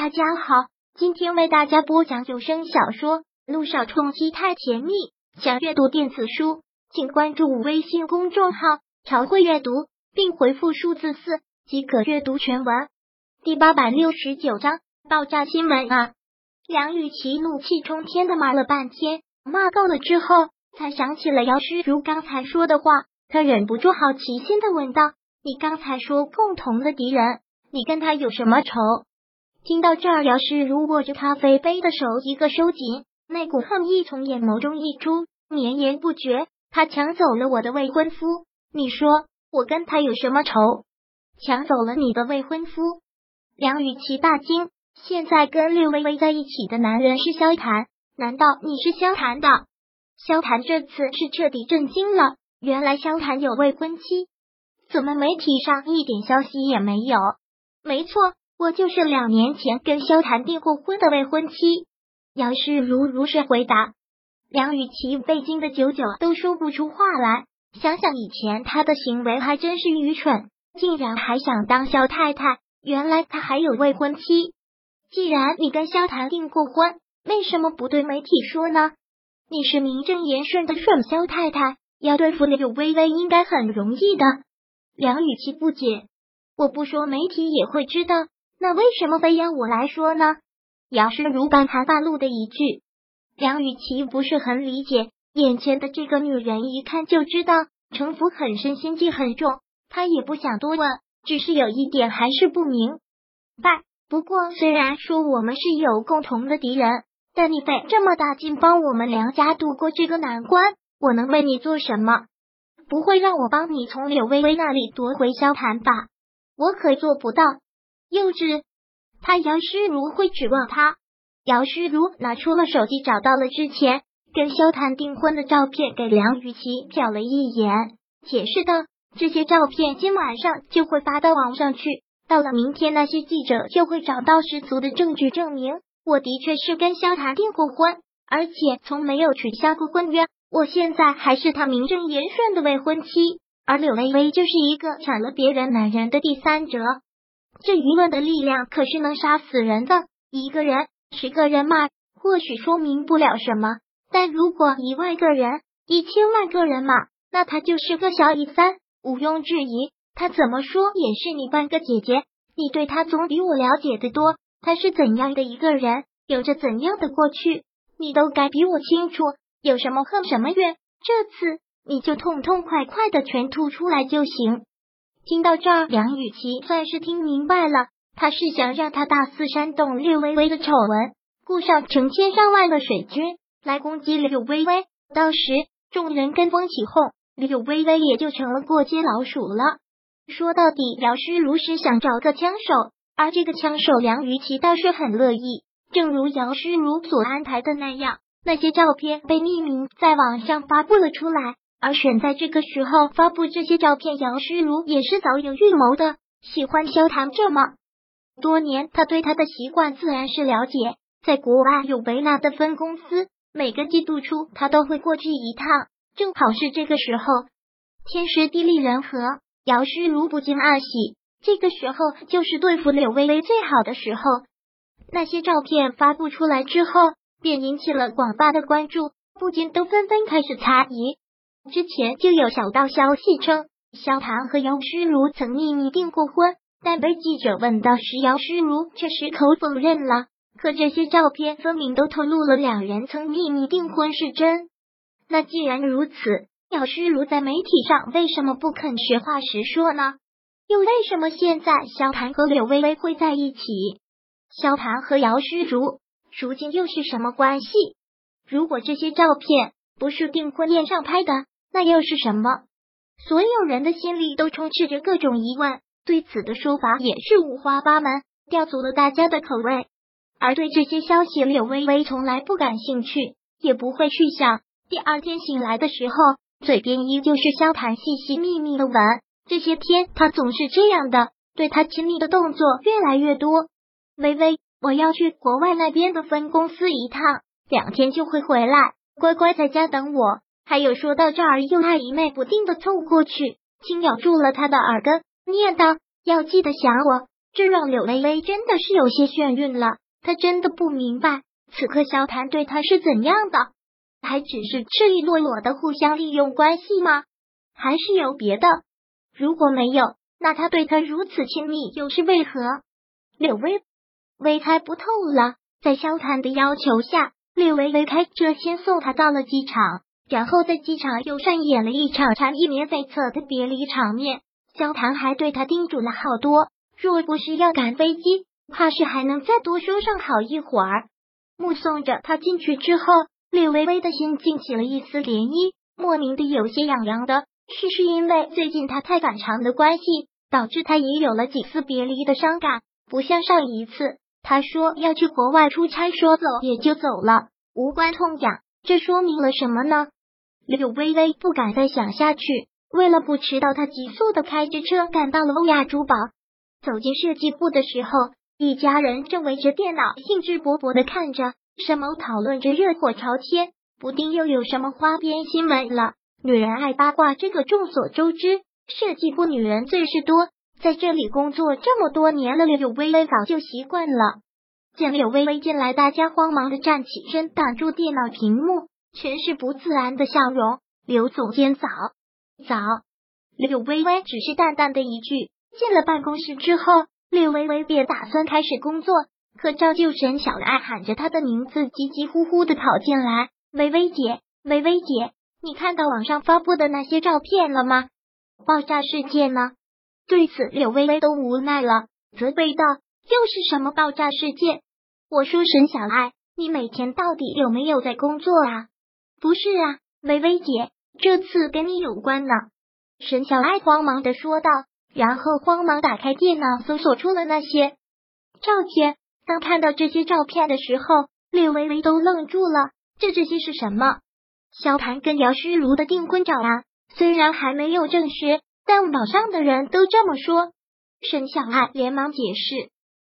大家好，今天为大家播讲有声小说《路上冲击太甜蜜》。想阅读电子书，请关注微信公众号“朝会阅读”，并回复数字四即可阅读全文。第八百六十九章爆炸新闻啊！梁雨琪怒气冲天的骂了半天，骂够了之后，才想起了姚诗如刚才说的话，他忍不住好奇心的问道：“你刚才说共同的敌人，你跟他有什么仇？”听到这儿，姚诗如握着咖啡杯的手一个收紧，那股恨意从眼眸中溢出，绵延不绝。他抢走了我的未婚夫，你说我跟他有什么仇？抢走了你的未婚夫？梁雨琪大惊。现在跟略微微在一起的男人是萧谈，难道你是萧谈的？萧谈这次是彻底震惊了，原来萧谈有未婚妻，怎么媒体上一点消息也没有？没错。我就是两年前跟萧谈订过婚的未婚妻。姚世如如实回答。梁雨琪被惊得久久都说不出话来。想想以前他的行为还真是愚蠢，竟然还想当萧太太。原来他还有未婚妻。既然你跟萧谈订过婚，为什么不对媒体说呢？你是名正言顺的顺萧太太，要对付柳微微应该很容易的。梁雨琪不解，我不说媒体也会知道。那为什么非要我来说呢？姚诗如刚才半路的一句，梁雨琪不是很理解。眼前的这个女人一看就知道城府很深，心机很重。她也不想多问，只是有一点还是不明白。不过虽然说我们是有共同的敌人，但你费这么大劲帮我们梁家渡过这个难关，我能为你做什么？不会让我帮你从柳微微那里夺回萧谈吧？我可做不到。幼稚，他姚诗如会指望他？姚诗如拿出了手机，找到了之前跟萧谈订婚的照片，给梁雨琪瞟了一眼，解释道：“这些照片今晚上就会发到网上去，到了明天，那些记者就会找到十足的证据证明我的确是跟萧谈订过婚，而且从没有取消过婚约。我现在还是他名正言顺的未婚妻，而柳微微就是一个抢了别人男人的第三者。”这舆论的力量可是能杀死人的。一个人、十个人骂，或许说明不了什么；但如果一万个人、一千万个人骂，那他就是个小李三，毋庸置疑。他怎么说也是你半个姐姐，你对他总比我了解的多。他是怎样的一个人，有着怎样的过去，你都该比我清楚。有什么恨什么怨，这次你就痛痛快快的全吐出来就行。听到这儿，梁雨琪算是听明白了，他是想让他大肆煽动略微微的丑闻，雇上成千上万的水军来攻击柳微微，到时众人跟风起哄，柳微微也就成了过街老鼠了。说到底，姚诗如是想找个枪手，而这个枪手梁雨琪倒是很乐意。正如姚诗如所安排的那样，那些照片被匿名在网上发布了出来。而选在这个时候发布这些照片，杨诗如也是早有预谋的。喜欢萧谈这么多年，他对他的习惯自然是了解。在国外有维纳的分公司，每个季度初他都会过去一趟，正好是这个时候，天时地利人和，姚诗如不禁暗喜。这个时候就是对付柳微微最好的时候。那些照片发布出来之后，便引起了广泛的关注，不禁都纷纷开始猜疑。之前就有小道消息称，萧谈和姚诗如曾秘密订过婚，但被记者问到时，姚诗如却矢口否认了。可这些照片分明都透露了两人曾秘密订婚是真。那既然如此，姚诗如在媒体上为什么不肯实话实说呢？又为什么现在萧谈和柳微微会在一起？萧谈和姚诗如如今又是什么关系？如果这些照片不是订婚宴上拍的？那又是什么？所有人的心里都充斥着各种疑问，对此的说法也是五花八门，吊足了大家的口味。而对这些消息，柳微微从来不感兴趣，也不会去想。第二天醒来的时候，嘴边依旧是萧谈细细密密的吻。这些天，他总是这样的，对他亲密的动作越来越多。微微，我要去国外那边的分公司一趟，两天就会回来，乖乖在家等我。还有说到这儿，又暧昧不定的凑过去，轻咬住了他的耳根，念道：“要记得想我，这让柳微微真的是有些眩晕了。她真的不明白，此刻萧谈对她是怎样的？还只是赤裸裸的互相利用关系吗？还是有别的？如果没有，那他对他如此亲密又是为何？柳微微猜不透了。在萧谈的要求下，柳微微开车先送他到了机场，然后在机场又上演了一场缠意绵悱恻的别离场面。萧谈还对他叮嘱了好多，若不是要赶飞机，怕是还能再多说上好一会儿。目送着他进去之后，柳微微的心竟起了一丝涟漪，莫名的有些痒痒的。是是因为最近他太反常的关系，导致他也有了几次别离的伤感，不像上一次，他说要去国外出差，说走也就走了，无关痛痒。这说明了什么呢？柳微微不敢再想下去，为了不迟到，他急速的开着车赶到了欧亚珠宝。走进设计部的时候，一家人正围着电脑兴致勃勃的看着，什么讨论着热火朝天，不定又有什么花边新闻了。女人爱八卦，这个众所周知。设计部女人最是多，在这里工作这么多年了，柳微微早就习惯了。见柳微微进来，大家慌忙的站起身，挡住电脑屏幕，全是不自然的笑容。刘总监早早，柳微微只是淡淡的一句。进了办公室之后，柳微微便打算开始工作，可照旧沈小爱喊着她的名字，急急呼呼的跑进来：“微微姐，微微姐。”你看到网上发布的那些照片了吗？爆炸事件呢？对此，柳微微都无奈了，责备道：“又是什么爆炸事件？”我说：“沈小爱，你每天到底有没有在工作啊？”不是啊，微微姐，这次跟你有关呢。沈小爱慌忙的说道，然后慌忙打开电脑，搜索出了那些照片。当看到这些照片的时候，柳微微都愣住了。这这些是什么？萧谭跟姚诗如的订婚照啊，虽然还没有证实，但网上的人都这么说。沈小爱连忙解释，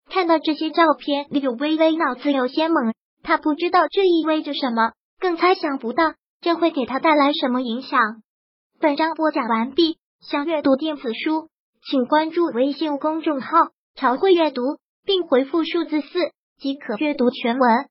看到这些照片，柳微微脑子有些懵，她不知道这意味着什么，更猜想不到这会给他带来什么影响。本章播讲完毕，想阅读电子书，请关注微信公众号“朝会阅读”，并回复数字四即可阅读全文。